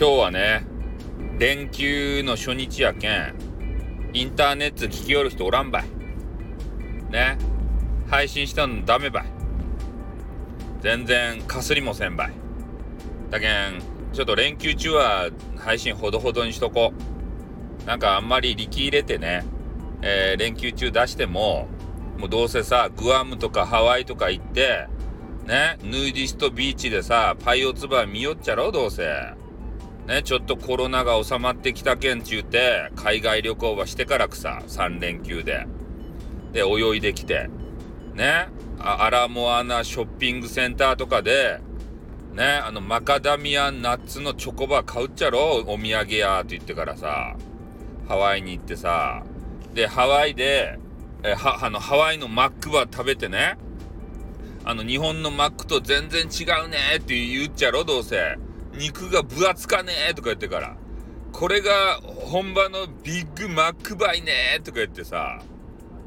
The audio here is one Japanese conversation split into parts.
今日はね、連休の初日やけん、インターネット聞きよる人おらんばい。ね。配信したのダメばい。全然かすりもせんばい。だけん、ちょっと連休中は配信ほどほどにしとこう。なんかあんまり力入れてね、えー、連休中出しても、もうどうせさ、グアムとかハワイとか行って、ね、ヌーディストビーチでさ、パイオツバー見よっちゃろ、どうせ。ね、ちょっとコロナが収まってきたけんちゅうて、海外旅行はしてからくさ、3連休で。で、泳いできて。ね、アラモアナショッピングセンターとかで、ね、あの、マカダミアナッツのチョコバー買うっちゃろお土産やって言ってからさ、ハワイに行ってさ、で、ハワイで、えは、あの、ハワイのマックバ食べてね、あの、日本のマックと全然違うねって言っちゃろ、どうせ。肉が分厚かねえとか言ってから。これが本場のビッグマックバイねとか言ってさ、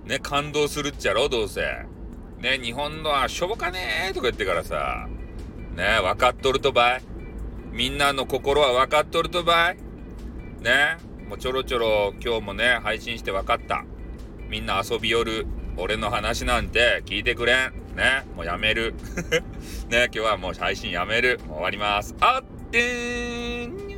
ね、感動するっちゃろ、どうせ。ね、日本のはしょぼかねえとか言ってからさ、ね、分かっとるとばい。みんなの心は分かっとるとばい。ね、もうちょろちょろ今日もね、配信して分かった。みんな遊びよる。俺の話なんて聞いてくれん。ね、もうやめる。ね、今日はもう配信やめる。もう終わります。あってーん